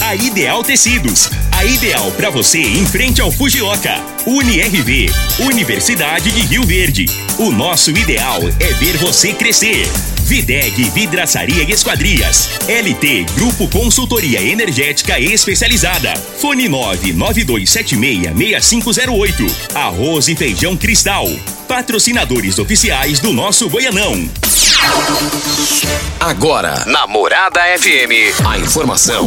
A Ideal Tecidos. A ideal para você em frente ao Fujioka. UniRV. Universidade de Rio Verde. O nosso ideal é ver você crescer. Videg Vidraçaria e Esquadrias. LT Grupo Consultoria Energética Especializada. Fone 992766508. Arroz e Feijão Cristal. Patrocinadores oficiais do nosso Goianão. Agora, na Morada FM, a informação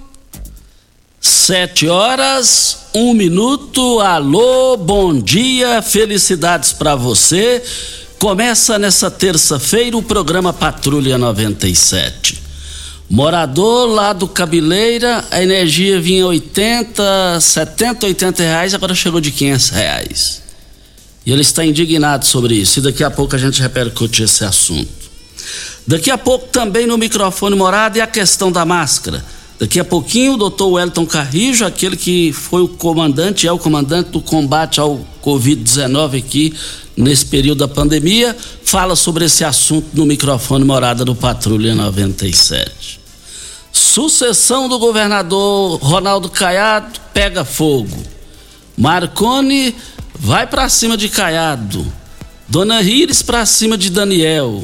Sete horas, um minuto. Alô, bom dia, felicidades para você. Começa nessa terça-feira o programa Patrulha 97. Morador lá do Cabeleira, a energia vinha 80, 70, 80 reais, agora chegou de 500 reais. E ele está indignado sobre isso. E daqui a pouco a gente repercute esse assunto. Daqui a pouco também no microfone morado é a questão da máscara. Daqui a pouquinho o doutor Wellington Carrijo, aquele que foi o comandante, é o comandante do combate ao Covid-19 aqui nesse período da pandemia, fala sobre esse assunto no microfone morada do Patrulha 97. Sucessão do governador Ronaldo Caiado pega fogo. Marconi vai para cima de Caiado. Dona Rires para cima de Daniel.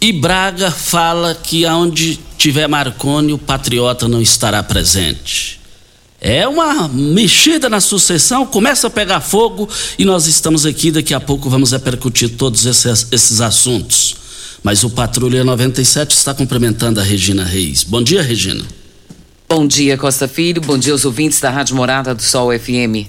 E Braga fala que aonde tiver Marconi, o patriota não estará presente. É uma mexida na sucessão, começa a pegar fogo e nós estamos aqui. Daqui a pouco vamos repercutir todos esses, esses assuntos. Mas o Patrulha 97 está cumprimentando a Regina Reis. Bom dia, Regina. Bom dia, Costa Filho. Bom dia aos ouvintes da Rádio Morada do Sol FM.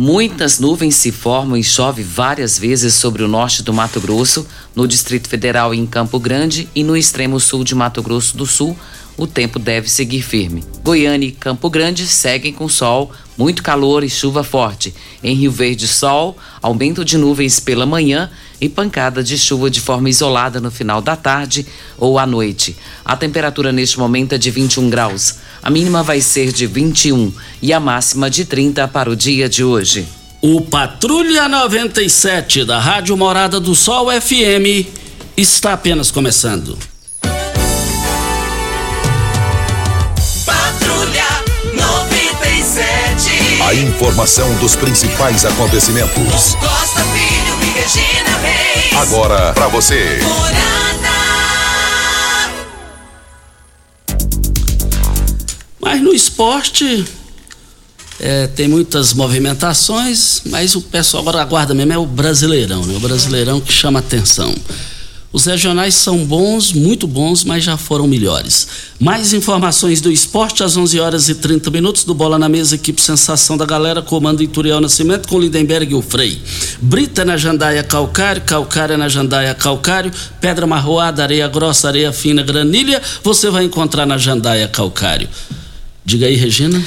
Muitas nuvens se formam e chove várias vezes sobre o norte do Mato Grosso, no Distrito Federal e em Campo Grande e no extremo sul de Mato Grosso do Sul. O tempo deve seguir firme. Goiânia e Campo Grande seguem com sol, muito calor e chuva forte. Em Rio Verde, sol, aumento de nuvens pela manhã e pancada de chuva de forma isolada no final da tarde ou à noite. A temperatura neste momento é de 21 graus. A mínima vai ser de 21 e a máxima de 30 para o dia de hoje. O Patrulha 97 da Rádio Morada do Sol FM está apenas começando. Patrulha 97. A informação dos principais acontecimentos. Costa Regina Reis. Agora para você. Morada. Mas no esporte é, tem muitas movimentações, mas o pessoal agora aguarda mesmo é o Brasileirão, né? O Brasileirão que chama atenção. Os regionais são bons, muito bons, mas já foram melhores. Mais informações do esporte às 11 horas e 30 minutos do Bola na Mesa, equipe Sensação da Galera, comando Ituriel Nascimento com Lindenberg e o Frei. Brita na Jandaia Calcário, Calcária na Jandaia Calcário, Pedra Marroada, Areia Grossa, Areia Fina, Granilha, você vai encontrar na Jandaia Calcário. Diga aí, Regina.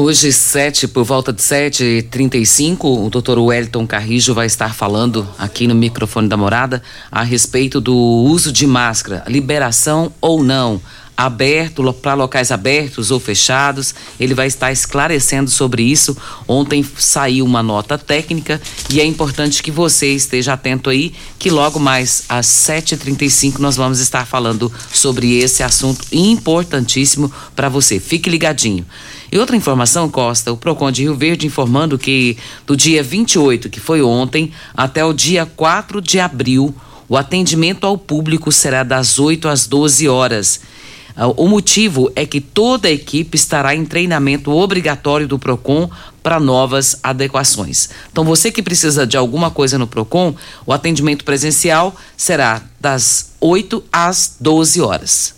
Hoje, sete, por volta de 7h35, o doutor Wellington Carrijo vai estar falando aqui no microfone da morada a respeito do uso de máscara, liberação ou não aberto para locais abertos ou fechados. Ele vai estar esclarecendo sobre isso. Ontem saiu uma nota técnica e é importante que você esteja atento aí, que logo mais às 7h35 nós vamos estar falando sobre esse assunto importantíssimo para você. Fique ligadinho. E outra informação, Costa, o Procon de Rio Verde informando que do dia 28, que foi ontem, até o dia 4 de abril, o atendimento ao público será das 8 às 12 horas. Ah, o motivo é que toda a equipe estará em treinamento obrigatório do PROCON para novas adequações. Então, você que precisa de alguma coisa no PROCON, o atendimento presencial será das 8 às 12 horas.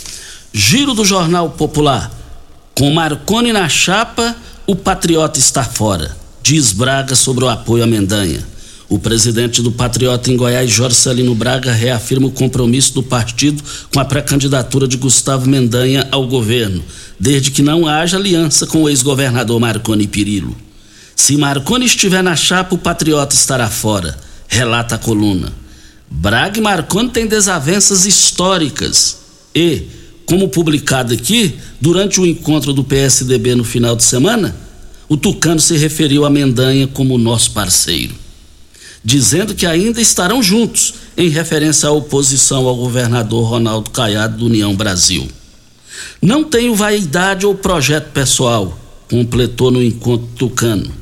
Giro do Jornal Popular. Com Marconi na chapa o patriota está fora, diz Braga sobre o apoio à Mendanha. O presidente do Patriota em Goiás, Jorge Celino Braga, reafirma o compromisso do partido com a pré-candidatura de Gustavo Mendanha ao governo, desde que não haja aliança com o ex-governador Marconi Pirillo. Se Marconi estiver na chapa, o Patriota estará fora, relata a coluna. Braga e Marconi têm desavenças históricas e, como publicado aqui, durante o encontro do PSDB no final de semana, o Tucano se referiu a Mendanha como nosso parceiro, dizendo que ainda estarão juntos, em referência à oposição ao governador Ronaldo Caiado do União Brasil. Não tenho vaidade ou projeto pessoal, completou no encontro Tucano.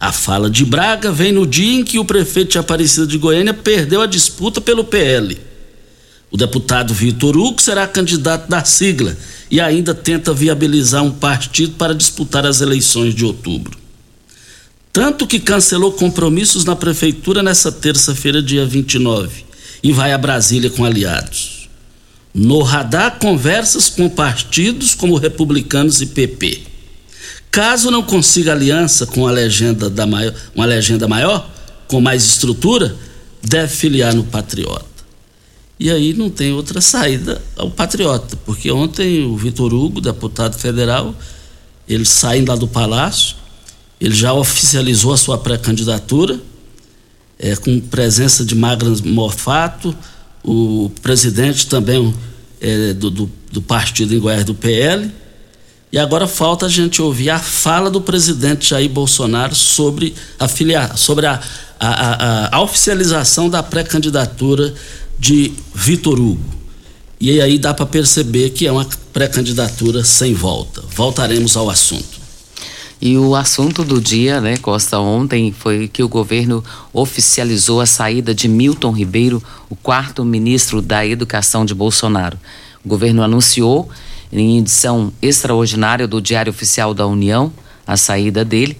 A fala de Braga vem no dia em que o prefeito de Aparecida de Goiânia perdeu a disputa pelo PL o deputado Vitor Hugo será candidato da sigla e ainda tenta viabilizar um partido para disputar as eleições de outubro. Tanto que cancelou compromissos na prefeitura nessa terça-feira, dia 29, e vai a Brasília com aliados. No radar, conversas com partidos como republicanos e PP. Caso não consiga aliança com a legenda da maior, uma legenda maior, com mais estrutura, deve filiar no Patriota. E aí não tem outra saída ao patriota, porque ontem o Vitor Hugo, deputado federal, ele sai lá do palácio, ele já oficializou a sua pré-candidatura, é, com presença de Magras Morfato, o presidente também é, do, do, do, partido em Goiás do PL. E agora falta a gente ouvir a fala do presidente Jair Bolsonaro sobre a, filia, sobre a, a, a, a oficialização da pré-candidatura de Vitor Hugo. E aí dá para perceber que é uma pré-candidatura sem volta. Voltaremos ao assunto. E o assunto do dia, né, Costa, ontem foi que o governo oficializou a saída de Milton Ribeiro, o quarto ministro da Educação de Bolsonaro. O governo anunciou, em edição extraordinária do Diário Oficial da União, a saída dele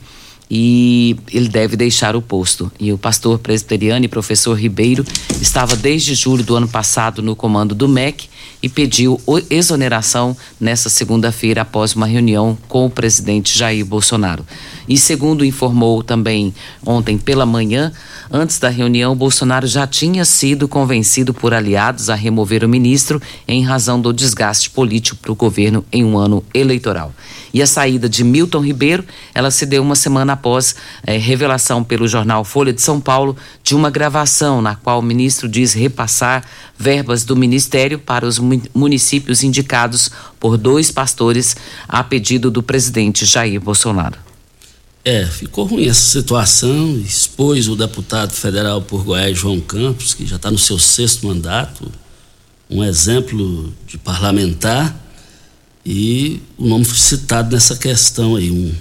e ele deve deixar o posto. E o pastor presbiteriano e professor Ribeiro estava desde julho do ano passado no comando do MEC e pediu exoneração nesta segunda-feira após uma reunião com o presidente Jair Bolsonaro. E segundo informou também ontem pela manhã, antes da reunião, Bolsonaro já tinha sido convencido por aliados a remover o ministro em razão do desgaste político para o governo em um ano eleitoral. E a saída de Milton Ribeiro, ela se deu uma semana após eh, revelação pelo jornal Folha de São Paulo de uma gravação na qual o ministro diz repassar verbas do ministério para os municípios indicados por dois pastores a pedido do presidente Jair Bolsonaro. É, ficou ruim essa situação, expôs o deputado federal por Goiás, João Campos, que já está no seu sexto mandato, um exemplo de parlamentar, e o nome foi citado nessa questão aí. Um...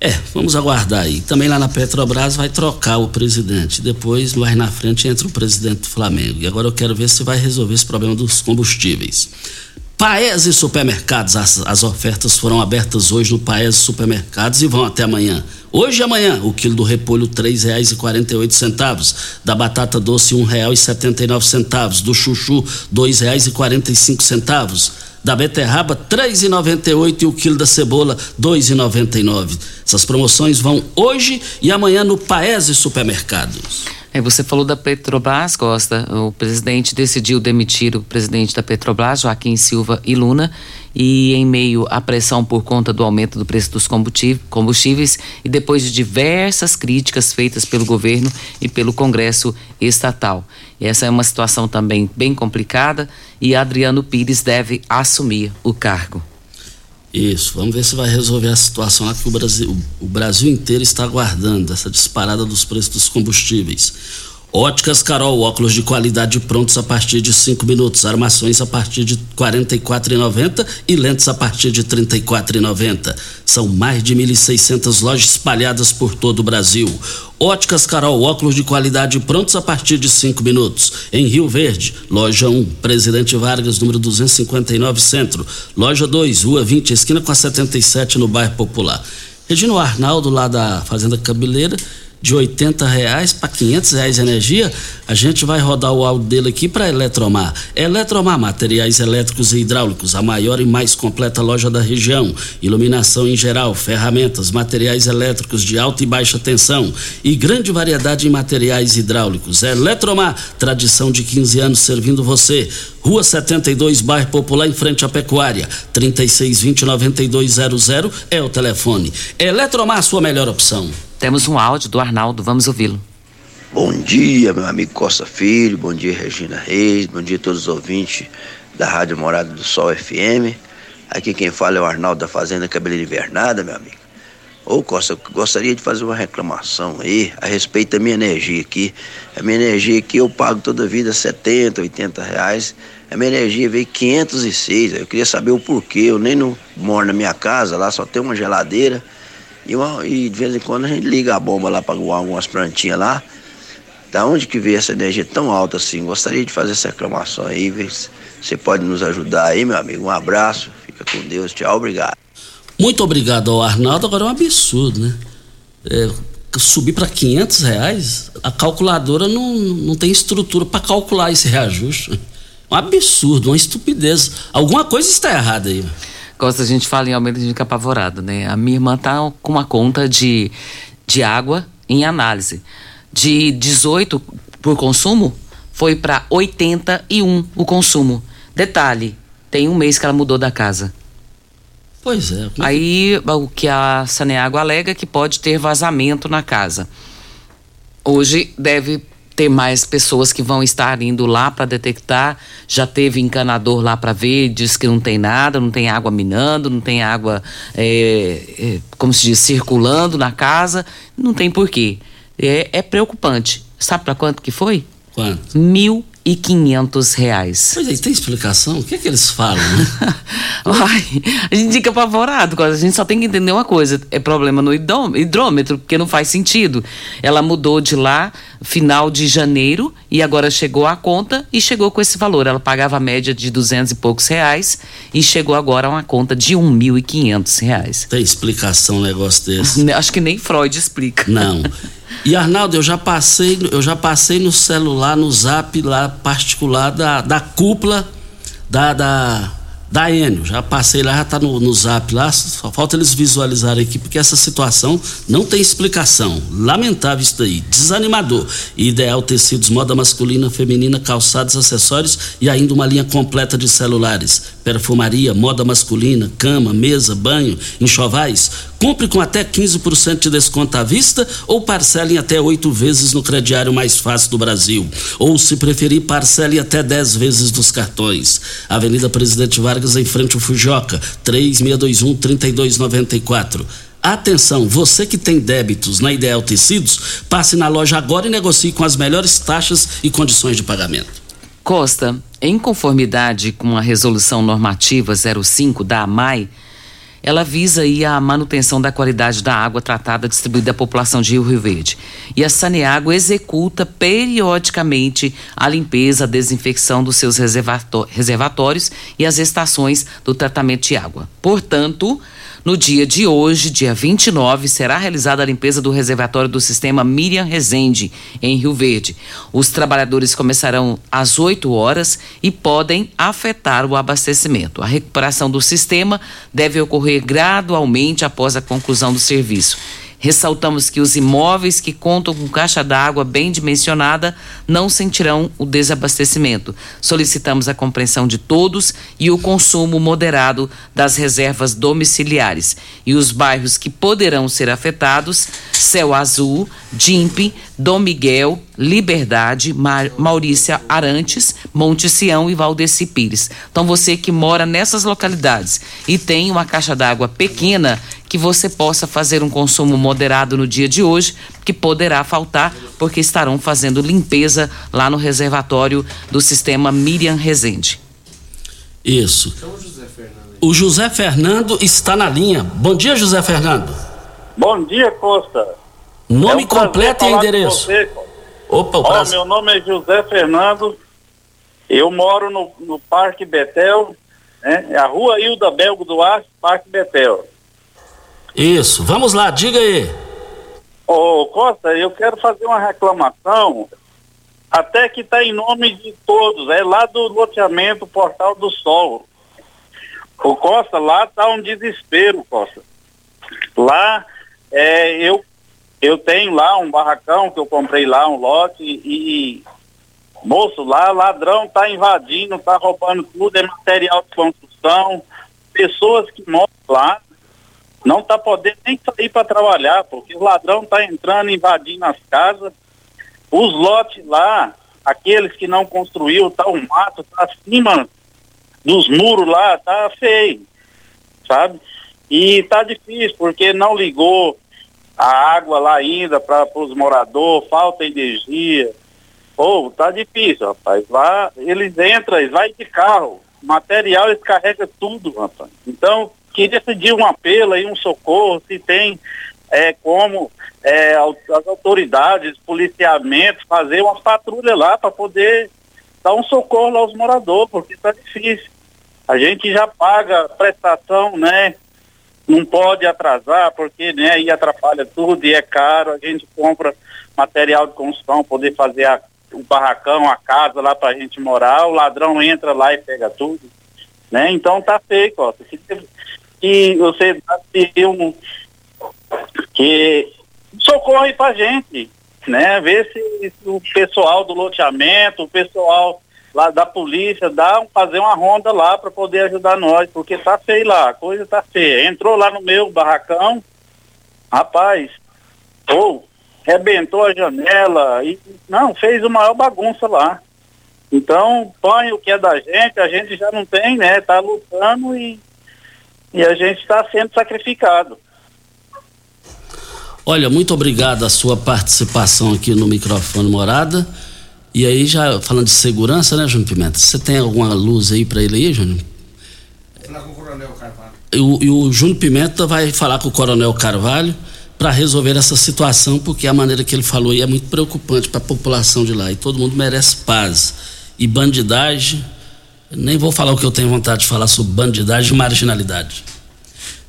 É, vamos aguardar aí. Também lá na Petrobras vai trocar o presidente. Depois, mais na frente, entra o presidente do Flamengo. E agora eu quero ver se vai resolver esse problema dos combustíveis. Paese Supermercados, as, as ofertas foram abertas hoje no Paese Supermercados e vão até amanhã. Hoje e amanhã, o quilo do repolho R$ 3,48, da batata doce R$ 1,79, do chuchu R$ 2,45, da beterraba R$ 3,98 e o quilo da cebola R$ 2,99. Essas promoções vão hoje e amanhã no Paese Supermercados. É, você falou da Petrobras, Costa. O presidente decidiu demitir o presidente da Petrobras, Joaquim Silva e Luna, e em meio à pressão por conta do aumento do preço dos combustíveis e depois de diversas críticas feitas pelo governo e pelo Congresso estatal. E essa é uma situação também bem complicada e Adriano Pires deve assumir o cargo. Isso, vamos ver se vai resolver a situação lá que o Brasil, o Brasil inteiro está aguardando, essa disparada dos preços dos combustíveis. Óticas Carol, óculos de qualidade prontos a partir de 5 minutos, armações a partir de R$ 44,90 e lentes a partir de R$ 34,90. São mais de 1.600 lojas espalhadas por todo o Brasil. Óticas Carol, óculos de qualidade prontos a partir de 5 minutos. Em Rio Verde, loja 1, Presidente Vargas, número 259, Centro. Loja 2, Rua 20, esquina com a 77, no bairro Popular. Regino Arnaldo, lá da Fazenda Cabeleira de 80 reais para 500 reais de energia, a gente vai rodar o áudio dele aqui para Eletromar. Eletromar, materiais elétricos e hidráulicos, a maior e mais completa loja da região. Iluminação em geral, ferramentas, materiais elétricos de alta e baixa tensão e grande variedade em materiais hidráulicos. Eletromar, tradição de 15 anos servindo você. Rua 72, bairro Popular, em frente à Pecuária. 3620-9200 é o telefone. Eletromar, sua melhor opção. Temos um áudio do Arnaldo, vamos ouvi-lo. Bom dia, meu amigo Costa Filho, bom dia, Regina Reis, bom dia a todos os ouvintes da Rádio Morada do Sol FM. Aqui quem fala é o Arnaldo da Fazenda Cabeleira Invernada, meu amigo. Ô Costa, gostaria de fazer uma reclamação aí a respeito da minha energia aqui. A minha energia aqui eu pago toda a vida 70, 80 reais. A minha energia veio 506. Eu queria saber o porquê. Eu nem não moro na minha casa, lá só tem uma geladeira. E, uma, e de vez em quando a gente liga a bomba lá para algumas plantinhas lá. Da onde que veio essa energia tão alta assim? Gostaria de fazer essa reclamação aí, ver se você pode nos ajudar aí, meu amigo. Um abraço, fica com Deus, tchau, obrigado. Muito obrigado ao Arnaldo. Agora é um absurdo, né? É, subir para 500 reais, a calculadora não, não tem estrutura para calcular esse reajuste. Um absurdo, uma estupidez. Alguma coisa está errada aí. Costa, a gente fala em aumento, a gente fica apavorado, né? A minha irmã tá com uma conta de, de água em análise. De 18 por consumo, foi para 81 o consumo. Detalhe, tem um mês que ela mudou da casa. Pois é. Aí o que a Saneago alega é que pode ter vazamento na casa. Hoje deve ter mais pessoas que vão estar indo lá para detectar. Já teve encanador lá para ver, diz que não tem nada, não tem água minando, não tem água, é, é, como se diz, circulando na casa. Não tem porquê. É, é preocupante. Sabe para quanto que foi? Quanto? Mil e quinhentos reais. Pois aí, tem explicação? O que é que eles falam, né? Ai, a gente fica apavorado, a gente só tem que entender uma coisa, é problema no hidrômetro, porque não faz sentido. Ela mudou de lá final de janeiro e agora chegou a conta e chegou com esse valor. Ela pagava a média de duzentos e poucos reais e chegou agora a uma conta de um mil e quinhentos reais. Tem explicação um negócio desse? Acho que nem Freud explica. Não. E Arnaldo, eu já passei, eu já passei no celular, no zap lá particular da, da cúpula da, da, da Enio. Já passei lá, já tá no, no zap lá, só falta eles visualizarem aqui, porque essa situação não tem explicação. Lamentável isso daí, desanimador. Ideal tecidos, moda masculina, feminina, calçados, acessórios e ainda uma linha completa de celulares perfumaria, moda masculina, cama, mesa, banho, enxovais. Compre com até 15% de desconto à vista ou parcele em até oito vezes no crediário mais fácil do Brasil. Ou, se preferir, parcele até 10 vezes dos cartões. Avenida Presidente Vargas, em frente ao Fujoca, 3621-3294. Atenção, você que tem débitos na Ideal Tecidos, passe na loja agora e negocie com as melhores taxas e condições de pagamento. Costa, em conformidade com a resolução normativa 05 da AMAI, ela visa aí a manutenção da qualidade da água tratada distribuída à população de Rio, Rio Verde. E a Saneágua executa periodicamente a limpeza, a desinfecção dos seus reservatórios e as estações do tratamento de água. Portanto, no dia de hoje, dia 29, será realizada a limpeza do reservatório do sistema Miriam Rezende, em Rio Verde. Os trabalhadores começarão às 8 horas e podem afetar o abastecimento. A recuperação do sistema deve ocorrer gradualmente após a conclusão do serviço. Ressaltamos que os imóveis que contam com caixa d'água bem dimensionada não sentirão o desabastecimento. Solicitamos a compreensão de todos e o consumo moderado das reservas domiciliares. E os bairros que poderão ser afetados: Céu Azul, Dimpe, Dom Miguel, Liberdade, Mar Maurícia Arantes, Monte Sião e Valdeci Pires. Então você que mora nessas localidades e tem uma caixa d'água pequena, que você possa fazer um consumo moderado no dia de hoje, que poderá faltar porque estarão fazendo limpeza lá no reservatório do sistema Miriam Rezende. Isso. O José Fernando está na linha. Bom dia, José Fernando. Bom dia, Costa. Nome é um completo e endereço. Opa, o oh, Meu nome é José Fernando. Eu moro no, no Parque Betel, né? É a rua Hilda Belgo Duarte, Parque Betel. Isso, vamos lá, diga aí. Ô Costa, eu quero fazer uma reclamação, até que está em nome de todos, é lá do loteamento Portal do Sol. O Costa, lá está um desespero, Costa. Lá é, eu, eu tenho lá um barracão que eu comprei lá, um lote, e moço, lá ladrão está invadindo, está roubando tudo, é material de construção, pessoas que moram lá não está podendo nem sair para trabalhar, porque o ladrão está entrando, invadindo as casas. Os lotes lá, aqueles que não construiu, tá o mato, tá acima dos muros lá, tá feio, sabe? E tá difícil, porque não ligou a água lá ainda para os moradores, falta energia. Pô, tá difícil, rapaz. Lá eles entram, eles vai de carro, material eles carregam tudo, rapaz. Então, queria pedir um apelo aí, um socorro, se tem é, como é, as autoridades, policiamento, fazer uma patrulha lá para poder dar um socorro aos moradores, porque está difícil. A gente já paga prestação, né? Não pode atrasar, porque né, aí atrapalha tudo e é caro. A gente compra material de construção, poder fazer a, o barracão, a casa lá para a gente morar. O ladrão entra lá e pega tudo. Né? Então tá feio, Costa que você um, que socorre para gente, né? Ver se, se, o pessoal do loteamento, o pessoal lá da polícia, dá fazer uma ronda lá para poder ajudar nós, porque tá feio lá, a coisa tá feia. Entrou lá no meu barracão, rapaz, ou oh, rebentou a janela e não, fez uma maior bagunça lá. Então, põe o que é da gente, a gente já não tem, né? Tá lutando e e a gente está sendo sacrificado. Olha, muito obrigado a sua participação aqui no microfone Morada. E aí, já falando de segurança, né, Júnior Pimenta? Você tem alguma luz aí para ele aí, Júnior? Falar com o Coronel Carvalho. E o, e o Júnior Pimenta vai falar com o Coronel Carvalho para resolver essa situação, porque a maneira que ele falou aí é muito preocupante para a população de lá. E todo mundo merece paz. E bandidagem nem vou falar o que eu tenho vontade de falar sobre bandidagem e marginalidade.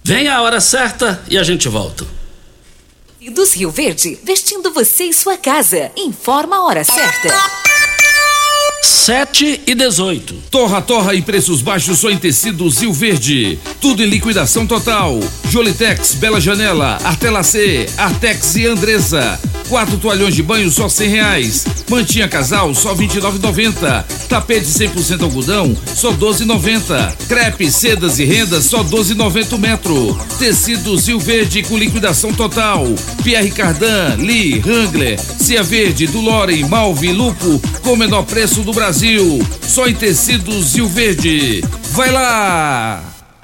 Vem a hora certa e a gente volta. Dos Rio Verde, vestindo você e sua casa. Informa a hora certa. 7 e 18. Torra, torra e preços baixos só em tecidos Rio Verde. Tudo em liquidação total. Jolitex, Bela Janela, Artelacê, Artex e Andresa. Quatro toalhões de banho só cem reais. Mantinha casal só vinte e. Tapete 100% algodão só doze noventa. Crepe, sedas e rendas só doze noventa metro. Tecidos Rio Verde com liquidação total. Pierre Cardan, Lee, Wrangler, Cia Verde, Dulore, Malve, Lupo com menor preço do Brasil. Só em tecidos Rio Verde. Vai lá!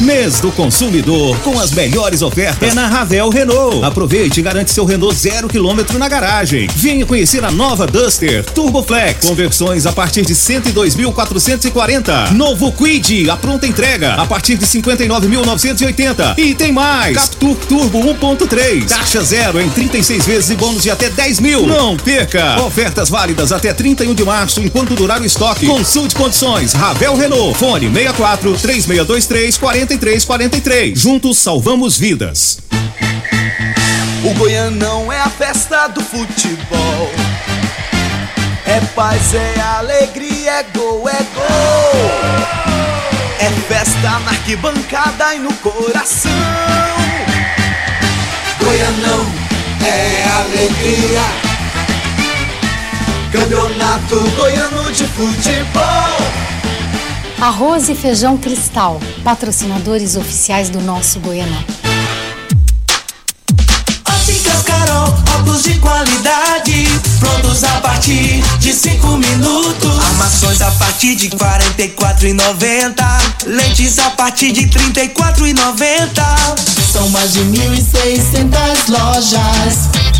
Mês do consumidor com as melhores ofertas é na Ravel Renault. Aproveite e garante seu Renault zero quilômetro na garagem. Venha conhecer a nova Duster Turbo Flex. Conversões a partir de 102.440. Novo Quid, a pronta entrega a partir de 59.980. E tem mais. Captur Turbo 1.3. Taxa zero em 36 vezes e bônus de até 10 mil. Não perca. Ofertas válidas até 31 de março enquanto durar o estoque. Consulte condições. Ravel Renault. Fone 64 3623 40 4343. Juntos salvamos vidas. O Goianão é a festa do futebol. É paz, é alegria, é gol, é gol. É festa na arquibancada e no coração. Goianão é alegria. Campeonato Goiano de Futebol. Arroz e Feijão Cristal, patrocinadores oficiais do nosso Goianão. Óticas Carol, óculos de qualidade, prontos a partir de 5 minutos. Armações a partir de 44,90. Lentes a partir de 34,90. São mais de 1.600 lojas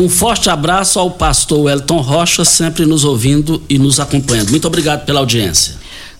Um forte abraço ao pastor Wellington Rocha, sempre nos ouvindo e nos acompanhando. Muito obrigado pela audiência.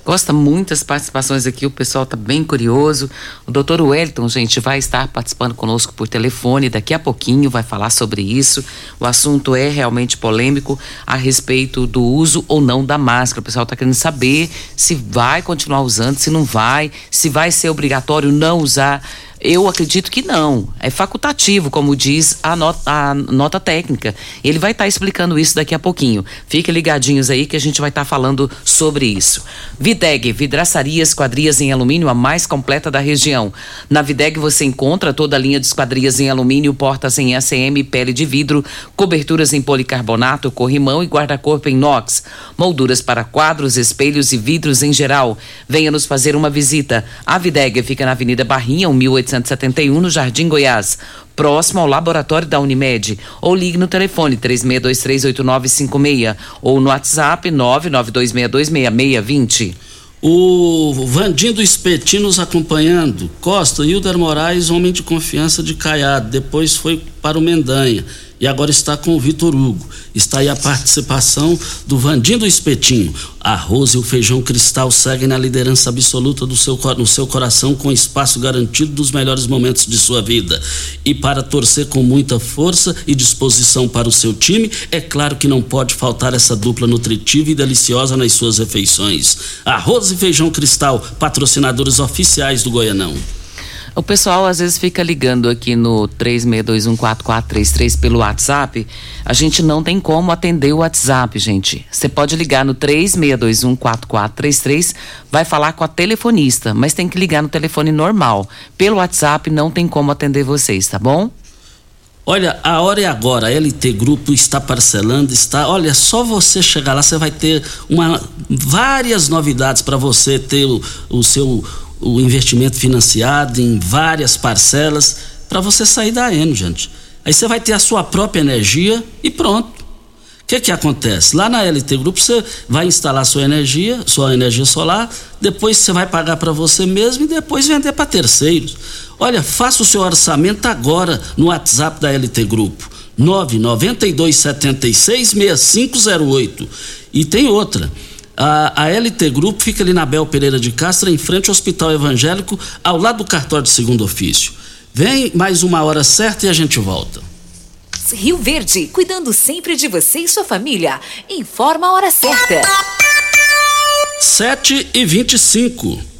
Gosta muitas participações aqui, o pessoal está bem curioso. O doutor Wellington, gente, vai estar participando conosco por telefone daqui a pouquinho, vai falar sobre isso. O assunto é realmente polêmico a respeito do uso ou não da máscara. O pessoal está querendo saber se vai continuar usando, se não vai, se vai ser obrigatório não usar. Eu acredito que não. É facultativo, como diz a nota, a nota técnica. Ele vai estar explicando isso daqui a pouquinho. Fiquem ligadinhos aí que a gente vai estar falando sobre isso. Videg, vidraçaria esquadrias em alumínio, a mais completa da região. Na Videg você encontra toda a linha de esquadrias em alumínio, portas em ACM, pele de vidro, coberturas em policarbonato, corrimão e guarda-corpo em inox, molduras para quadros, espelhos e vidros em geral. Venha nos fazer uma visita. A Videg fica na Avenida Barrinha, 1871, no Jardim Goiás, próximo ao laboratório da Unimed. Ou ligue no telefone 36238956 ou no WhatsApp 992626620. O Vandindo Espetinho nos acompanhando. Costa, Hilder Moraes, homem de confiança de Caiado. Depois foi para o Mendanha. E agora está com o Vitor Hugo. Está aí a participação do Vandindo Espetinho. Arroz e o feijão cristal seguem na liderança absoluta do seu, no seu coração com espaço garantido dos melhores momentos de sua vida. E para torcer com muita força e disposição para o seu time, é claro que não pode faltar essa dupla nutritiva e deliciosa nas suas refeições. Arroz e feijão cristal, patrocinadores oficiais do Goianão. O pessoal às vezes fica ligando aqui no 36214433 pelo WhatsApp. A gente não tem como atender o WhatsApp, gente. Você pode ligar no 36214433, vai falar com a telefonista, mas tem que ligar no telefone normal. Pelo WhatsApp não tem como atender vocês, tá bom? Olha, a hora é agora. A LT Grupo está parcelando, está. Olha, só você chegar lá, você vai ter uma, várias novidades para você ter o, o seu o investimento financiado em várias parcelas para você sair da Eno, gente. Aí você vai ter a sua própria energia e pronto. O que que acontece? Lá na LT Grupo você vai instalar sua energia, sua energia solar, depois você vai pagar para você mesmo e depois vender para terceiros. Olha, faça o seu orçamento agora no WhatsApp da LT Grupo. 992766508. E tem outra. A, a LT Grupo fica ali na Bel Pereira de Castro, em frente ao Hospital Evangélico, ao lado do cartório de segundo ofício. Vem mais uma hora certa e a gente volta. Rio Verde, cuidando sempre de você e sua família. Informa a hora certa. 7 e 25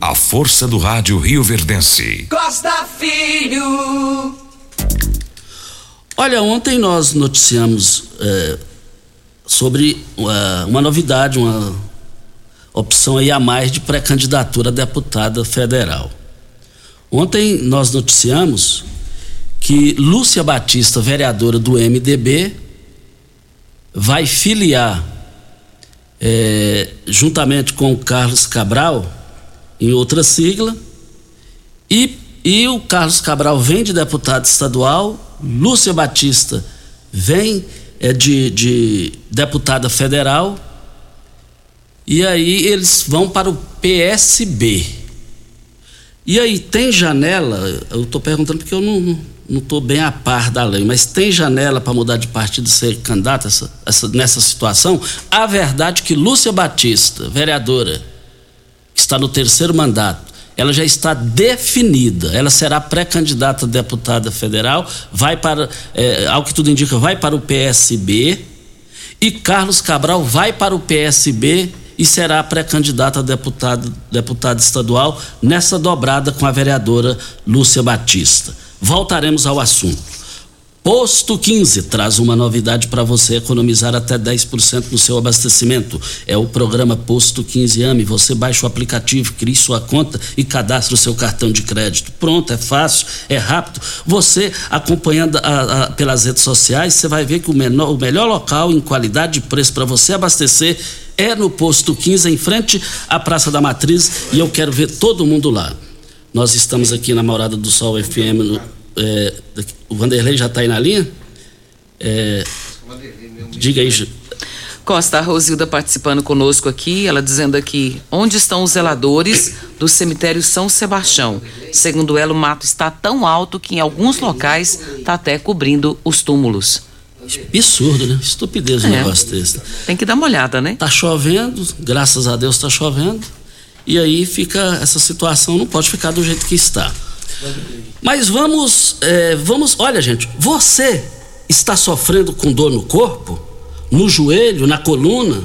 A força do rádio Rio Verdense. Costa Filho. Olha, ontem nós noticiamos é, sobre uma, uma, novidade, uma opção aí a mais de pré-candidatura a deputada federal. Ontem nós noticiamos que Lúcia Batista, vereadora do MDB, vai filiar, é, juntamente com o Carlos Cabral, em outra sigla, e, e o Carlos Cabral vem de deputado estadual, Lúcia Batista vem é, de, de deputada federal, e aí eles vão para o PSB. E aí tem janela, eu estou perguntando porque eu não estou bem a par da lei, mas tem janela para mudar de partido e ser candidata essa, essa, nessa situação? A verdade é que Lúcia Batista, vereadora, está no terceiro mandato, ela já está definida. Ela será pré-candidata a deputada federal, vai para, é, ao que tudo indica, vai para o PSB. E Carlos Cabral vai para o PSB e será pré-candidata a deputado, deputado estadual nessa dobrada com a vereadora Lúcia Batista. Voltaremos ao assunto. Posto 15 traz uma novidade para você economizar até 10% no seu abastecimento. É o programa Posto 15 AME. Você baixa o aplicativo, cria sua conta e cadastra o seu cartão de crédito. Pronto, é fácil, é rápido. Você acompanhando a, a, pelas redes sociais, você vai ver que o, menor, o melhor local em qualidade e preço para você abastecer é no Posto 15, em frente à Praça da Matriz. E eu quero ver todo mundo lá. Nós estamos aqui na Morada do Sol FM. No, é, o Vanderlei já está aí na linha? É, diga aí. Costa, a Rosilda participando conosco aqui, ela dizendo aqui, onde estão os zeladores do cemitério São Sebastião? Segundo ela, o mato está tão alto que em alguns locais está até cobrindo os túmulos. Absurdo, né? Estupidez um é. negócio desse. Tem que dar uma olhada, né? Tá chovendo, graças a Deus tá chovendo. E aí fica essa situação, não pode ficar do jeito que está. Mas vamos, é, vamos, olha gente, você está sofrendo com dor no corpo, no joelho, na coluna,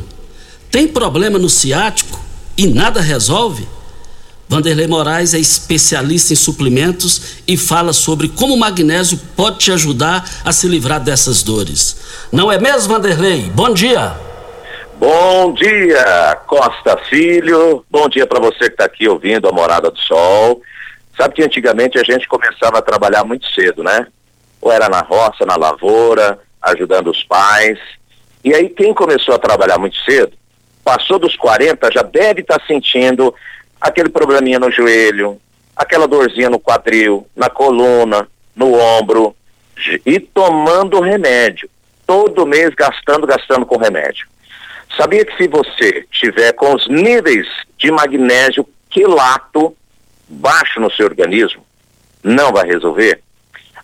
tem problema no ciático e nada resolve? Vanderlei Moraes é especialista em suplementos e fala sobre como o magnésio pode te ajudar a se livrar dessas dores. Não é mesmo, Vanderlei? Bom dia. Bom dia, Costa Filho. Bom dia para você que está aqui ouvindo a Morada do Sol. Sabe que antigamente a gente começava a trabalhar muito cedo, né? Ou era na roça, na lavoura, ajudando os pais. E aí quem começou a trabalhar muito cedo, passou dos 40, já deve estar tá sentindo aquele probleminha no joelho, aquela dorzinha no quadril, na coluna, no ombro, e tomando remédio. Todo mês gastando, gastando com remédio. Sabia que se você tiver com os níveis de magnésio quelato baixo no seu organismo, não vai resolver?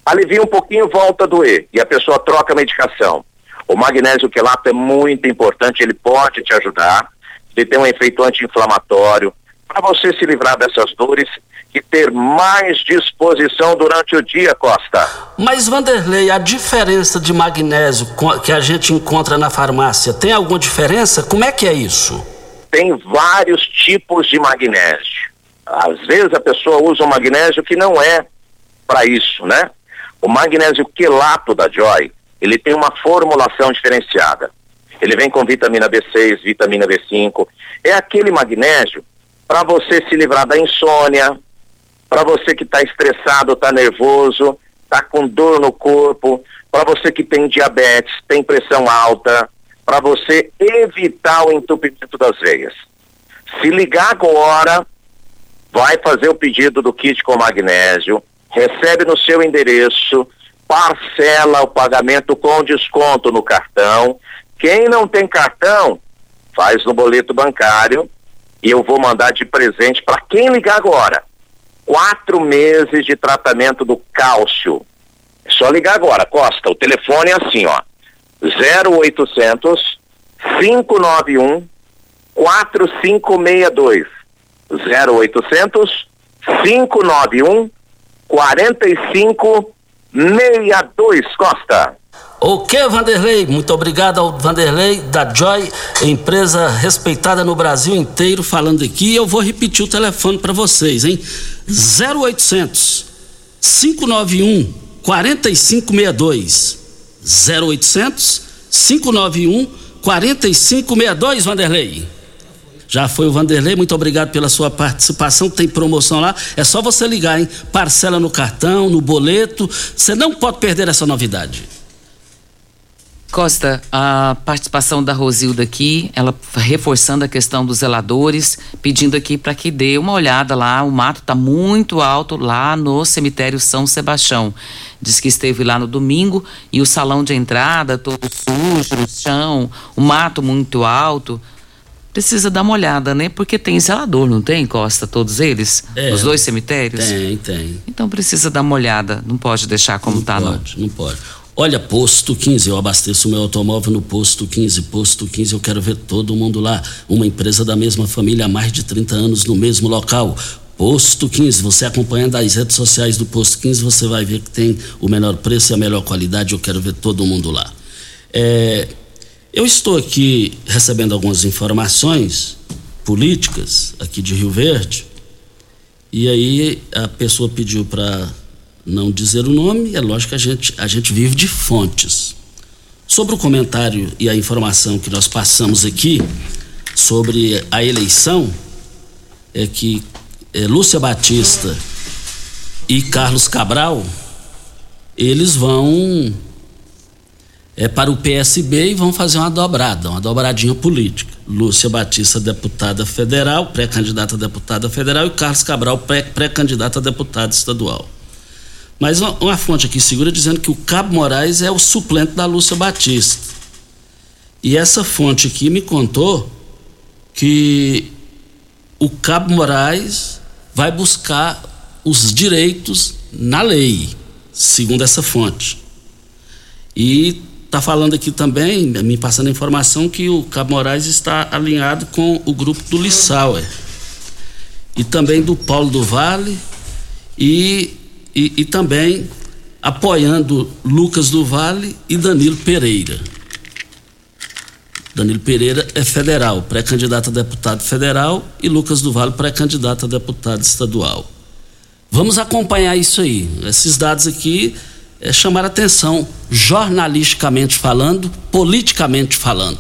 Alivia um pouquinho, volta a doer e a pessoa troca a medicação. O magnésio quelato é muito importante, ele pode te ajudar, ele tem um efeito anti-inflamatório, para você se livrar dessas dores e ter mais disposição durante o dia, Costa. Mas, Vanderlei, a diferença de magnésio que a gente encontra na farmácia, tem alguma diferença? Como é que é isso? Tem vários tipos de magnésio. Às vezes a pessoa usa um magnésio que não é para isso, né? O magnésio quelato da Joy, ele tem uma formulação diferenciada. Ele vem com vitamina B6, vitamina B5. É aquele magnésio para você se livrar da insônia, para você que está estressado, está nervoso, está com dor no corpo, para você que tem diabetes, tem pressão alta, para você evitar o entupimento das veias. Se ligar agora, vai fazer o pedido do kit com magnésio, recebe no seu endereço, parcela o pagamento com desconto no cartão. Quem não tem cartão, faz no boleto bancário e eu vou mandar de presente para quem ligar agora quatro meses de tratamento do cálcio. É só ligar agora, Costa. O telefone é assim, ó. 0800 591 4562. 0800 591 4562, Costa. Ok, Vanderlei, muito obrigado ao Vanderlei da Joy, empresa respeitada no Brasil inteiro, falando aqui. Eu vou repetir o telefone para vocês, hein? 0800 591 4562. 0800 591 4562, Vanderlei. Já foi o Vanderlei, muito obrigado pela sua participação. Tem promoção lá, é só você ligar, hein? Parcela no cartão, no boleto. Você não pode perder essa novidade. Costa, a participação da Rosilda aqui, ela reforçando a questão dos zeladores, pedindo aqui para que dê uma olhada lá. O mato está muito alto lá no cemitério São Sebastião. Diz que esteve lá no domingo e o salão de entrada todo sujo, o chão, o mato muito alto. Precisa dar uma olhada, né? Porque tem zelador, não tem, Costa? Todos eles? É, Os dois cemitérios? Tem, tem. Então precisa dar uma olhada. Não pode deixar como não tá, pode, não. Não pode. Olha, posto 15, eu abasteço meu automóvel no posto 15. Posto 15, eu quero ver todo mundo lá. Uma empresa da mesma família há mais de 30 anos no mesmo local. Posto 15, você acompanhando as redes sociais do Posto 15, você vai ver que tem o menor preço e a melhor qualidade. Eu quero ver todo mundo lá. É, eu estou aqui recebendo algumas informações políticas aqui de Rio Verde. E aí a pessoa pediu para não dizer o nome, é lógico que a gente, a gente vive de fontes. Sobre o comentário e a informação que nós passamos aqui sobre a eleição, é que é, Lúcia Batista e Carlos Cabral, eles vão é, para o PSB e vão fazer uma dobrada, uma dobradinha política. Lúcia Batista, deputada federal, pré-candidata a deputada federal, e Carlos Cabral, pré-candidato a deputado estadual. Mas uma, uma, fonte aqui segura dizendo que o Cabo Moraes é o suplente da Lúcia Batista. E essa fonte aqui me contou que o Cabo Moraes vai buscar os direitos na lei, segundo essa fonte. E está falando aqui também, me passando a informação, que o Cabo Moraes está alinhado com o grupo do Lissauer. E também do Paulo do Vale e e, e também apoiando Lucas do Vale e Danilo Pereira. Danilo Pereira é federal, pré-candidato a deputado federal, e Lucas do Vale, pré-candidato a deputado estadual. Vamos acompanhar isso aí. Esses dados aqui é, chamaram atenção, jornalisticamente falando, politicamente falando.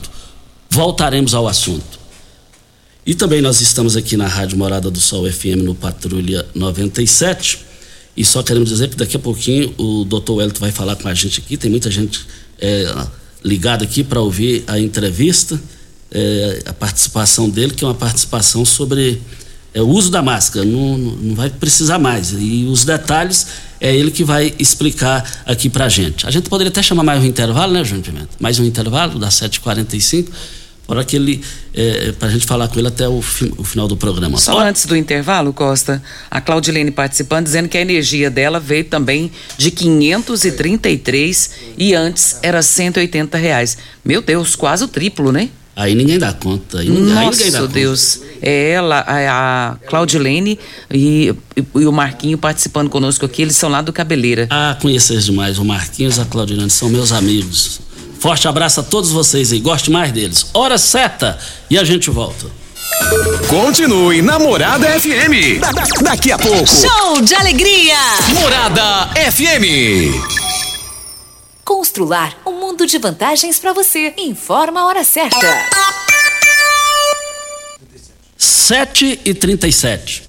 Voltaremos ao assunto. E também nós estamos aqui na Rádio Morada do Sol FM no Patrulha 97 e só queremos dizer que daqui a pouquinho o doutor Wellington vai falar com a gente aqui. Tem muita gente é, ligada aqui para ouvir a entrevista, é, a participação dele, que é uma participação sobre é, o uso da máscara. Não, não vai precisar mais. E os detalhes é ele que vai explicar aqui para a gente. A gente poderia até chamar mais um intervalo, né, João Pimenta? Mais um intervalo, das 7h45 para que ele é, para a gente falar com ele até o, fi, o final do programa. Só antes do intervalo, Costa, a Claudilene participando dizendo que a energia dela veio também de 533 e antes era 180 reais. Meu Deus, quase o triplo, né? Aí ninguém dá conta. Aí, Nossa, aí ninguém dá Deus. Conta. É ela, a, a Claudilene e, e, e, o Marquinho participando conosco aqui, eles são lá do Cabeleira. Ah, conhecer demais. O Marquinhos e a Claudilene são meus amigos. Forte abraço a todos vocês aí. Goste mais deles. Hora certa e a gente volta. Continue Namorada FM. Da, da, daqui a pouco. Show de alegria. Morada FM. Constrular um mundo de vantagens para você. Informa a hora certa. 7 e 37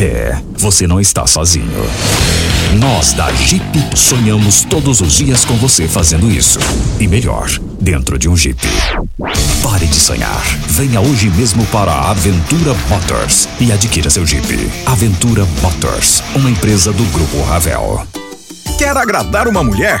É, você não está sozinho. Nós da Jeep sonhamos todos os dias com você fazendo isso. E melhor, dentro de um Jeep. Pare de sonhar. Venha hoje mesmo para a Aventura Motors e adquira seu Jeep. Aventura Motors, uma empresa do Grupo Ravel. Quer agradar uma mulher?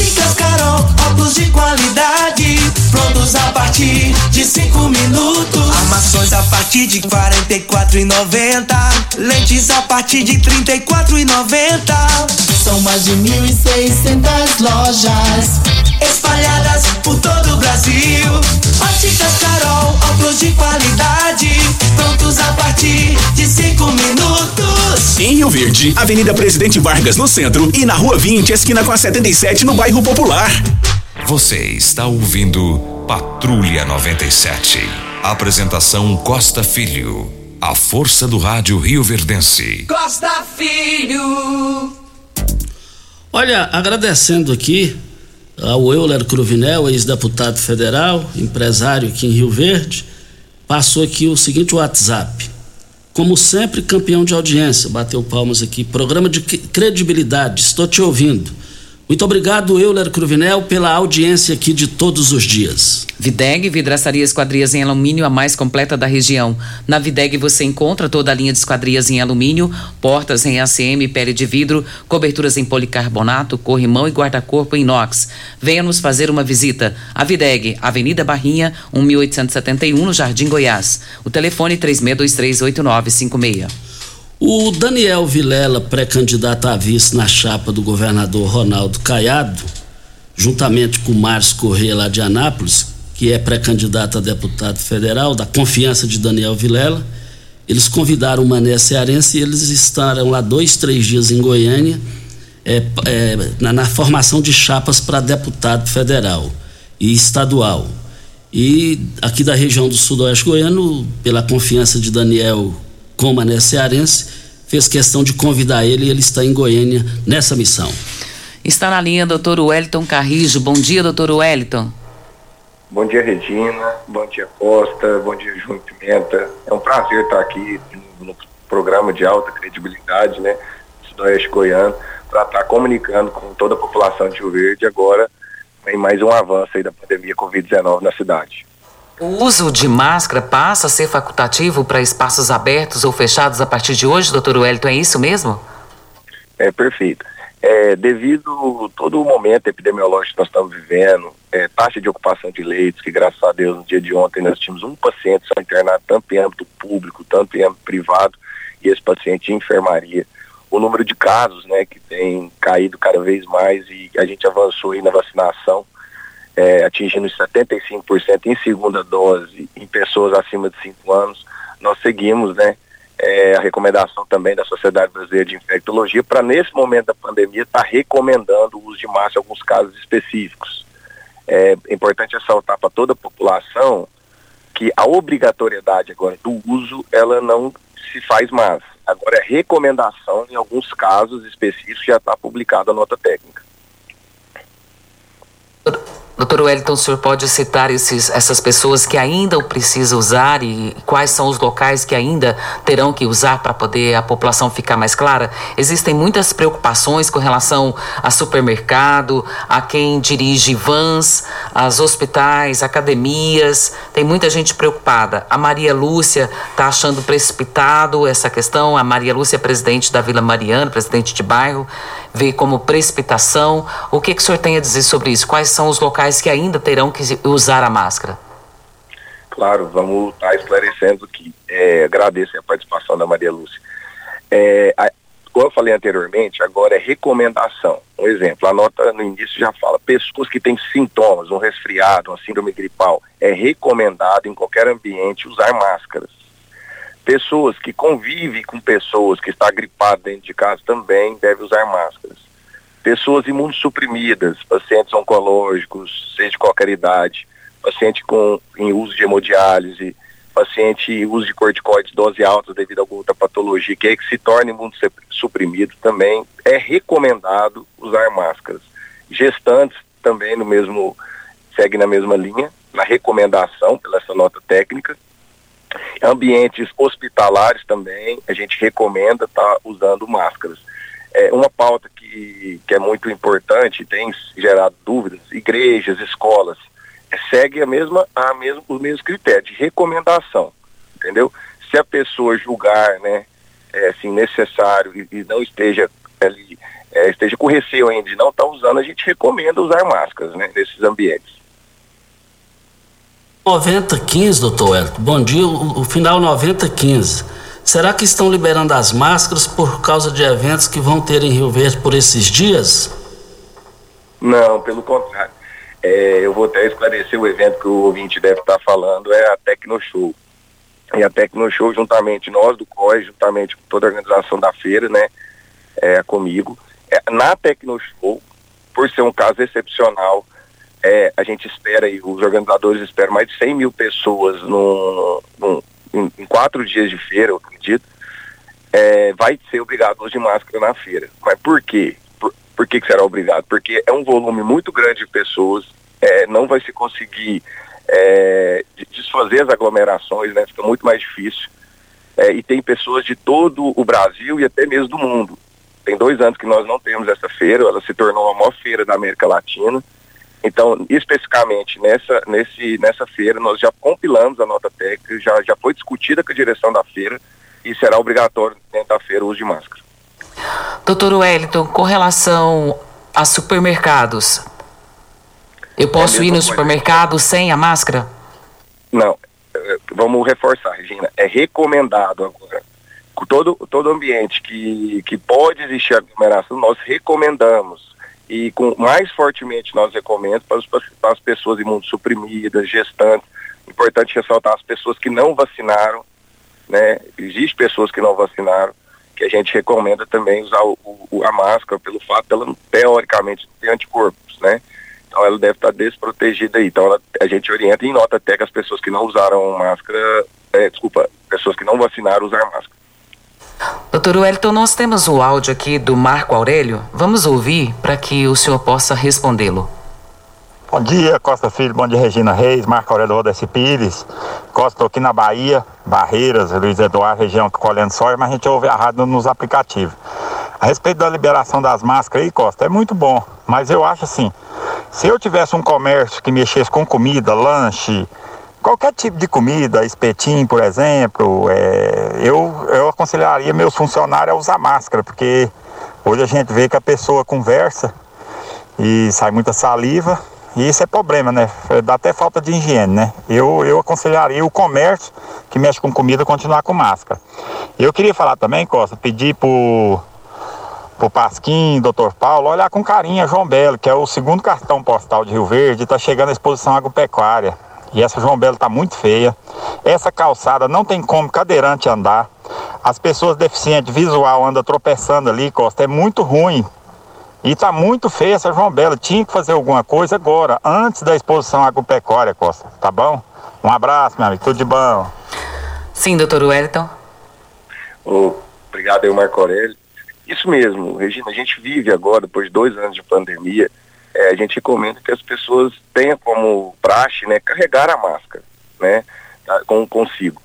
Óticas Carol, óculos de qualidade, prontos a partir de cinco minutos. Armações a partir de quarenta e quatro e noventa, lentes a partir de trinta e quatro e noventa. São mais de mil e seiscentas lojas espalhadas por todo o Brasil. Óticas Carol, óculos de qualidade, prontos a partir de cinco minutos. Em Rio Verde, Avenida Presidente Vargas no centro e na Rua 20, esquina com a 77 no bairro Popular. Você está ouvindo Patrulha 97. Apresentação Costa Filho. A força do rádio Rio Verdense. Costa Filho. Olha, agradecendo aqui ao Euler Cruvinel, ex-deputado federal, empresário aqui em Rio Verde, passou aqui o seguinte WhatsApp. Como sempre, campeão de audiência, bateu palmas aqui. Programa de credibilidade, estou te ouvindo. Muito obrigado, Euler Cruvinel, pela audiência aqui de todos os dias. Videg, vidraçaria esquadrias em alumínio, a mais completa da região. Na Videg você encontra toda a linha de esquadrias em alumínio, portas em ACM, pele de vidro, coberturas em policarbonato, corrimão e guarda-corpo em inox. Venha nos fazer uma visita. A Videg, Avenida Barrinha, 1871, no Jardim Goiás. O telefone 36238956. O Daniel Vilela, pré-candidato a vice na chapa do governador Ronaldo Caiado, juntamente com Márcio Corrêa lá de Anápolis, que é pré-candidato a deputado federal, da confiança de Daniel Vilela, eles convidaram o Mané Cearense e eles estarão lá dois, três dias em Goiânia, é, é, na, na formação de chapas para deputado federal e estadual. E aqui da região do sudoeste goiano, pela confiança de Daniel com o Mané Cearense, fez questão de convidar ele e ele está em Goiânia nessa missão. Está na linha doutor Wellington Carrijo. Bom dia, doutor Wellington. Bom dia, Regina. Bom dia, Costa. Bom dia, João Pimenta. É um prazer estar aqui no programa de alta credibilidade, né? Sudoeste Goiano, para estar comunicando com toda a população de Rio Verde agora em mais um avanço aí da pandemia Covid-19 na cidade. O uso de máscara passa a ser facultativo para espaços abertos ou fechados a partir de hoje, doutor Wellington, é isso mesmo? É perfeito. É, devido todo o momento epidemiológico que nós estamos vivendo, é, taxa de ocupação de leitos, que graças a Deus no dia de ontem nós tínhamos um paciente só internado tanto em âmbito público, tanto em âmbito privado, e esse paciente em enfermaria. O número de casos, né, que tem caído cada vez mais e a gente avançou aí na vacinação, é, atingindo 75% em segunda dose em pessoas acima de 5 anos. Nós seguimos, né, é, a recomendação também da Sociedade Brasileira de Infectologia para nesse momento da pandemia estar tá recomendando o uso de máscara em alguns casos específicos. É importante ressaltar para toda a população que a obrigatoriedade agora do uso ela não se faz mais. Agora é recomendação em alguns casos específicos já está publicada a nota técnica. Doutor Wellington, o senhor pode citar esses, essas pessoas que ainda precisam usar e quais são os locais que ainda terão que usar para poder a população ficar mais clara? Existem muitas preocupações com relação a supermercado, a quem dirige vans, as hospitais, academias, tem muita gente preocupada. A Maria Lúcia está achando precipitado essa questão, a Maria Lúcia é presidente da Vila Mariana, presidente de bairro, vê como precipitação. O que, que o senhor tem a dizer sobre isso? Quais são os locais que ainda terão que usar a máscara? Claro, vamos estar esclarecendo aqui. É, agradeço a participação da Maria Lúcia. É, a, como eu falei anteriormente, agora é recomendação. Um exemplo, a nota no início já fala, pessoas que têm sintomas, um resfriado, uma síndrome gripal, é recomendado em qualquer ambiente usar máscaras. Pessoas que convivem com pessoas que está gripado dentro de casa também devem usar máscaras. Pessoas imunossuprimidas, pacientes oncológicos, seja de qualquer idade, paciente com em uso de hemodiálise, paciente em uso de corticoides dose alta devido a alguma outra patologia, que é que se torna imunossuprimido também, é recomendado usar máscaras. Gestantes também no mesmo, segue na mesma linha, na recomendação pela essa nota técnica. Ambientes hospitalares também, a gente recomenda estar tá usando máscaras. É uma pauta que, que é muito importante, tem gerado dúvidas, igrejas, escolas, é, segue a mesma, a mesmo, os mesmos critérios de recomendação, entendeu? Se a pessoa julgar, né, é, assim, necessário e, e não esteja ali, é, esteja com receio ainda de não estar tá usando, a gente recomenda usar máscaras, né, nesses ambientes. 9015, doutor Elton. Bom dia, o, o final 9015. Será que estão liberando as máscaras por causa de eventos que vão ter em Rio Verde por esses dias? Não, pelo contrário. É, eu vou até esclarecer o evento que o ouvinte deve estar falando, é a Tecnoshow. E a Tecnoshow, juntamente nós do COI, juntamente com toda a organização da feira, né, é, comigo, é, na Tecnoshow, por ser um caso excepcional, é, a gente espera, e os organizadores esperam mais de 100 mil pessoas no, em, em, quatro dias de feira, eu acredito, é, vai ser obrigado uso de máscara na feira. Mas por quê? Por, por que, que será obrigado? Porque é um volume muito grande de pessoas, é, não vai se conseguir é, desfazer as aglomerações, né? Fica muito mais difícil. É, e tem pessoas de todo o Brasil e até mesmo do mundo. Tem dois anos que nós não temos essa feira, ela se tornou a maior feira da América Latina. Então, especificamente nessa, nesse, nessa feira, nós já compilamos a nota técnica, já, já foi discutida com a direção da feira e será obrigatório dentro da feira o uso de máscara. Doutor Wellington, com relação a supermercados, eu é posso é ir no supermercado sem a máscara? Não, é, vamos reforçar, Regina, é recomendado agora. Todo, todo ambiente que, que pode existir aglomeração, nós recomendamos e com mais fortemente nós recomendamos para, para as pessoas imunossuprimidas, gestantes. Importante ressaltar as pessoas que não vacinaram, né? Existem pessoas que não vacinaram, que a gente recomenda também usar o, o, a máscara pelo fato dela teoricamente ter anticorpos, né? Então ela deve estar desprotegida aí. Então ela, a gente orienta em nota até que as pessoas que não usaram máscara, é, desculpa, pessoas que não vacinaram usar máscara. Doutor Wellington, nós temos o áudio aqui do Marco Aurélio. Vamos ouvir para que o senhor possa respondê-lo. Bom dia, Costa Filho, bom dia, Regina Reis, Marco Aurélio Rodesse Pires. Costa, estou aqui na Bahia, Barreiras, Luiz Eduardo, região colhendo soja, mas a gente ouve a rádio nos aplicativos. A respeito da liberação das máscaras aí, Costa, é muito bom, mas eu acho assim, se eu tivesse um comércio que mexesse com comida, lanche, qualquer tipo de comida, espetinho, por exemplo, é, eu, eu aconselharia meus funcionários a usar máscara, porque hoje a gente vê que a pessoa conversa e sai muita saliva, e isso é problema, né? Dá até falta de higiene, né? Eu, eu aconselharia o comércio que mexe com comida continuar com máscara. Eu queria falar também, Costa, pedir pro, pro Pasquim, doutor Paulo, olhar com carinho a João Belo, que é o segundo cartão postal de Rio Verde, está chegando a exposição agropecuária. E essa João Belo está muito feia. Essa calçada não tem como cadeirante andar. As pessoas deficientes visual andam tropeçando ali, Costa. É muito ruim. E está muito feia essa João Belo. Tinha que fazer alguma coisa agora, antes da exposição agropecuária, Costa. Tá bom? Um abraço, meu amigo. Tudo de bom. Sim, doutor Wellington. Oh, obrigado aí, Marco Aurélio. Isso mesmo, Regina. A gente vive agora, depois de dois anos de pandemia, é, a gente recomenda que as pessoas tenham como praxe, né, carregar a máscara, né, tá, com, consigo.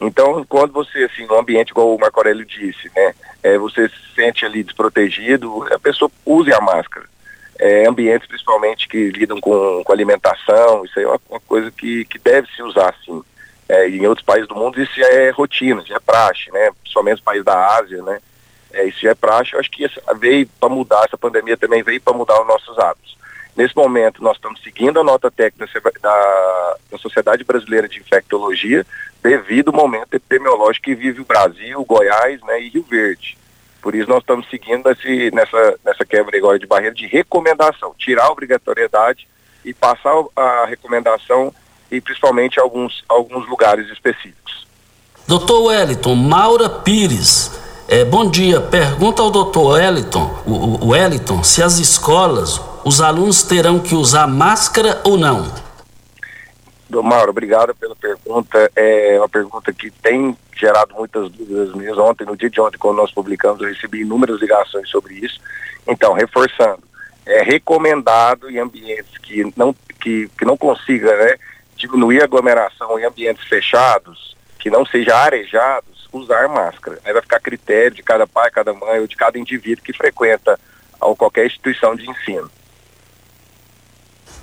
Então, quando você, assim, no ambiente, igual o Marco Aurélio disse, né, é, você se sente ali desprotegido, a pessoa use a máscara. É, ambientes, principalmente, que lidam com, com alimentação, isso aí é uma, uma coisa que, que deve se usar, sim. É, em outros países do mundo isso é rotina, já é praxe, né, principalmente os países da Ásia, né, é, isso já é praxe. Eu acho que veio para mudar, essa pandemia também veio para mudar os nossos hábitos. Nesse momento, nós estamos seguindo a nota técnica da, da Sociedade Brasileira de Infectologia, devido ao momento epidemiológico que vive o Brasil, Goiás né, e Rio Verde. Por isso, nós estamos seguindo esse, nessa, nessa quebra agora de barreira de recomendação, tirar a obrigatoriedade e passar a recomendação e principalmente alguns, alguns lugares específicos. Doutor Wellington, Maura Pires, é, bom dia. Pergunta ao doutor Wellington, o, o Wellington se as escolas, os alunos terão que usar máscara ou não? Mauro, obrigado pela pergunta. É uma pergunta que tem gerado muitas dúvidas mesmo. Ontem, no dia de ontem, quando nós publicamos, eu recebi inúmeras ligações sobre isso. Então, reforçando, é recomendado em ambientes que não, que, que não consiga né, diminuir a aglomeração em ambientes fechados, que não seja arejado, usar máscara. Aí vai ficar critério de cada pai, cada mãe ou de cada indivíduo que frequenta qualquer instituição de ensino.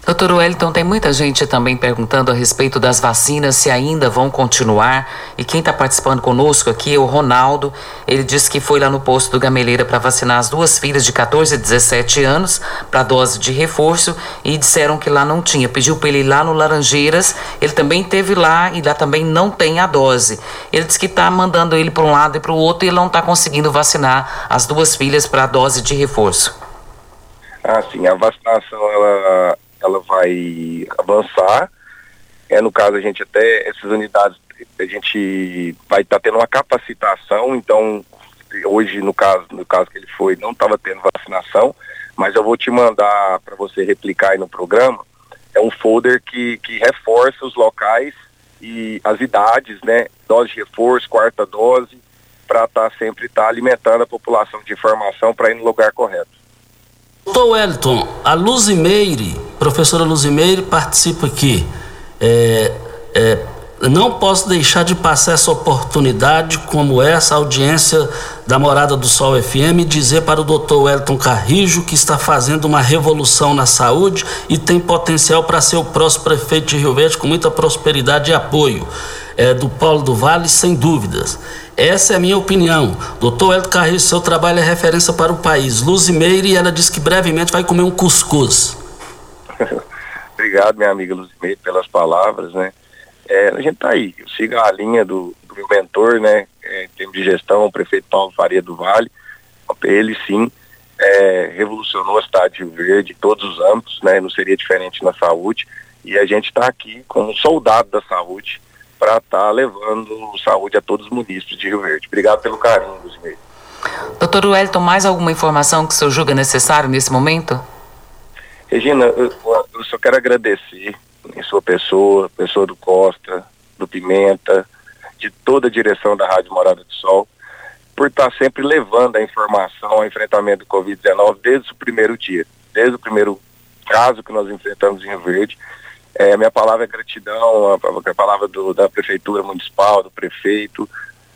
Doutor Wellington, tem muita gente também perguntando a respeito das vacinas, se ainda vão continuar. E quem está participando conosco aqui é o Ronaldo. Ele disse que foi lá no posto do Gameleira para vacinar as duas filhas de 14 e 17 anos para dose de reforço e disseram que lá não tinha. Pediu para ele ir lá no Laranjeiras, ele também teve lá e lá também não tem a dose. Ele disse que está mandando ele para um lado e para o outro e ele não está conseguindo vacinar as duas filhas para a dose de reforço. Ah, sim, a vacinação ela ela vai avançar. É, no caso, a gente até, essas unidades, a gente vai estar tá tendo uma capacitação, então, hoje, no caso, no caso que ele foi, não estava tendo vacinação, mas eu vou te mandar para você replicar aí no programa, é um folder que, que reforça os locais e as idades, né, dose de reforço, quarta dose, para estar tá sempre estar tá alimentando a população de informação para ir no lugar correto. Doutor Wellington, a Luzimeire, professora Luzimeire participa aqui. É, é, não posso deixar de passar essa oportunidade, como essa audiência da Morada do Sol FM, dizer para o doutor Wellington Carrijo que está fazendo uma revolução na saúde e tem potencial para ser o próximo prefeito de Rio Verde com muita prosperidade e apoio. É, do Paulo do Vale, sem dúvidas. Essa é a minha opinião. Doutor Hélio Carreiro, seu trabalho é referência para o país. Luzimeire, ela disse que brevemente vai comer um cuscuz. Obrigado, minha amiga Luzimeire, pelas palavras, né? É, a gente tá aí, eu sigo a linha do, do meu mentor, né? É, em termos de gestão, o prefeito Paulo Faria do Vale. Ele sim é, revolucionou a cidade de Rio Verde todos os âmbitos, né? Não seria diferente na saúde. E a gente está aqui como soldado da saúde para estar tá levando saúde a todos os municípios de Rio Verde. Obrigado pelo carinho, Luzimeire. Doutor Wellington, mais alguma informação que o senhor julga necessário nesse momento? Regina, eu, eu só quero agradecer em sua pessoa, pessoa do Costa, do Pimenta, de toda a direção da Rádio Morada do Sol, por estar sempre levando a informação ao enfrentamento do Covid-19 desde o primeiro dia, desde o primeiro caso que nós enfrentamos em Rio Verde é, minha palavra é gratidão, a, a palavra do, da Prefeitura Municipal, do prefeito,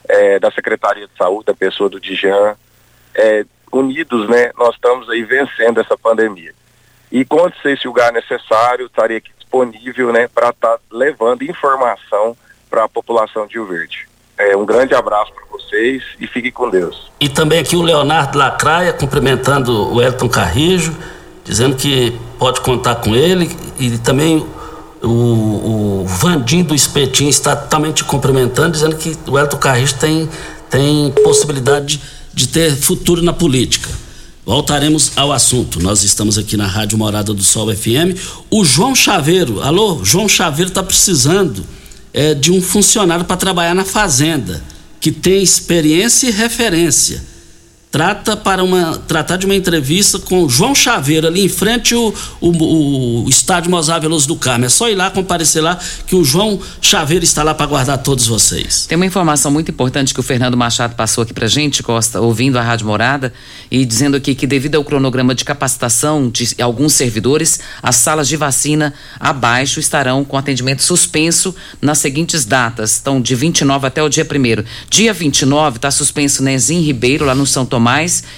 é, da Secretaria de Saúde, da pessoa do Dijan. É, unidos, né, nós estamos aí vencendo essa pandemia. E quando se esse lugar necessário, estaria aqui disponível, né, para estar tá levando informação para a população de Rio Verde. É, um grande abraço para vocês e fiquem com Deus. E também aqui o Leonardo Lacraia cumprimentando o Elton Carrijo, dizendo que pode contar com ele e também o, o Vandim do Espetinho está totalmente cumprimentando, dizendo que o Elton Carriço tem, tem possibilidade de, de ter futuro na política. Voltaremos ao assunto. Nós estamos aqui na Rádio Morada do Sol FM. O João Chaveiro, alô, João Chaveiro está precisando é, de um funcionário para trabalhar na fazenda, que tem experiência e referência. Trata para uma tratar de uma entrevista com João Chaveiro ali em frente o, o, o estádio Mozar Veloso do Carmo. É só ir lá comparecer lá que o João Chaveiro está lá para guardar todos vocês. Tem uma informação muito importante que o Fernando Machado passou aqui pra gente, Costa, ouvindo a Rádio Morada e dizendo aqui que devido ao cronograma de capacitação de alguns servidores, as salas de vacina abaixo estarão com atendimento suspenso nas seguintes datas. Então, de 29 até o dia 1 Dia 29 está suspenso Nezim Ribeiro lá no São Tomé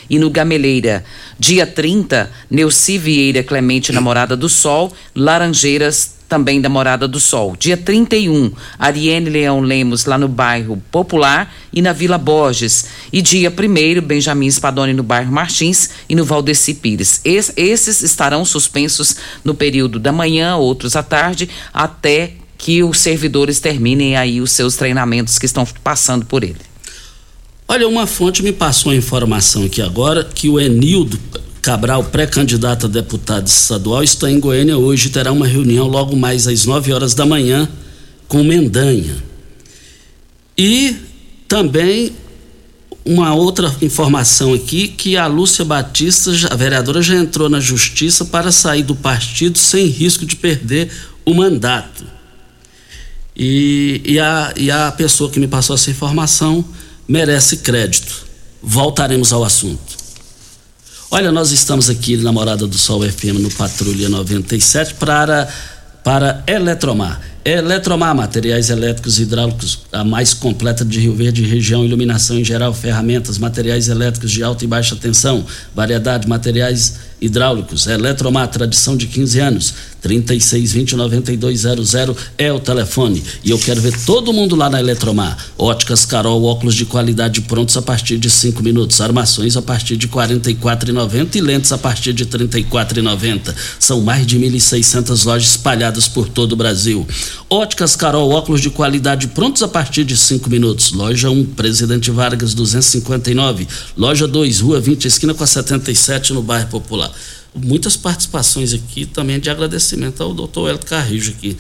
e no Gameleira. Dia 30, Neuci Vieira Clemente, namorada do Sol, Laranjeiras, também da Morada do Sol. Dia 31, Ariane Leão Lemos, lá no bairro Popular e na Vila Borges. E dia 1 Benjamin Spadoni, no bairro Martins e no Valdeci Pires. Es, esses estarão suspensos no período da manhã, outros à tarde, até que os servidores terminem aí os seus treinamentos que estão passando por ele. Olha, uma fonte me passou a informação aqui agora que o Enildo Cabral, pré-candidato a deputado estadual, está em Goiânia hoje e terá uma reunião logo mais às 9 horas da manhã com Mendanha. E também uma outra informação aqui que a Lúcia Batista, a vereadora, já entrou na justiça para sair do partido sem risco de perder o mandato. E, e, a, e a pessoa que me passou essa informação merece crédito. Voltaremos ao assunto. Olha, nós estamos aqui na Morada do Sol FM no Patrulha 97 para, para Eletromar. Eletromar, materiais elétricos e hidráulicos, a mais completa de Rio Verde, região, iluminação em geral, ferramentas, materiais elétricos de alta e baixa tensão, variedade de materiais hidráulicos. Eletromar, tradição de 15 anos. 3620-9200 é o telefone. E eu quero ver todo mundo lá na Eletromar. Óticas Carol, óculos de qualidade prontos a partir de 5 minutos. Armações a partir de R$ 44,90 e lentes a partir de R$ 34,90. São mais de 1.600 lojas espalhadas por todo o Brasil. Óticas Carol, óculos de qualidade prontos a partir de 5 minutos. Loja 1, Presidente Vargas 259. Loja 2, Rua 20, esquina com a 77, no bairro Popular muitas participações aqui também de agradecimento ao doutor Hélio Carrijo aqui.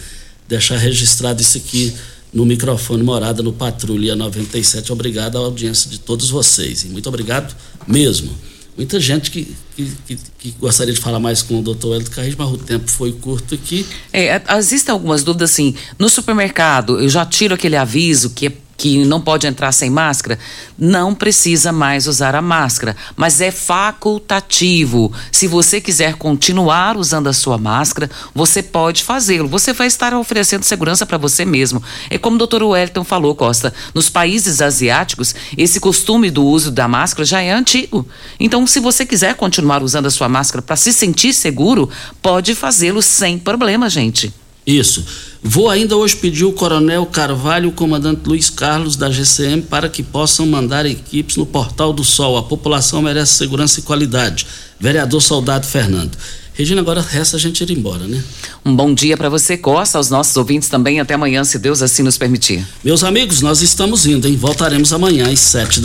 Deixar registrado isso aqui no microfone Morada no Patrulha 97. Obrigado à audiência de todos vocês. E muito obrigado mesmo. Muita gente que, que, que, gostaria de falar mais com o doutor Hélio Carrijo, mas o tempo foi curto aqui. É, existem algumas dúvidas assim. No supermercado, eu já tiro aquele aviso que é que não pode entrar sem máscara, não precisa mais usar a máscara, mas é facultativo. Se você quiser continuar usando a sua máscara, você pode fazê-lo. Você vai estar oferecendo segurança para você mesmo. É como o doutor Wellington falou, Costa, nos países asiáticos, esse costume do uso da máscara já é antigo. Então, se você quiser continuar usando a sua máscara para se sentir seguro, pode fazê-lo sem problema, gente. Isso. Vou ainda hoje pedir o Coronel Carvalho e o Comandante Luiz Carlos da GCM para que possam mandar equipes no Portal do Sol. A população merece segurança e qualidade. Vereador Soldado Fernando. Regina, agora resta a gente ir embora, né? Um bom dia para você, Costa, aos nossos ouvintes também. Até amanhã, se Deus assim nos permitir. Meus amigos, nós estamos indo, hein? Voltaremos amanhã às sete da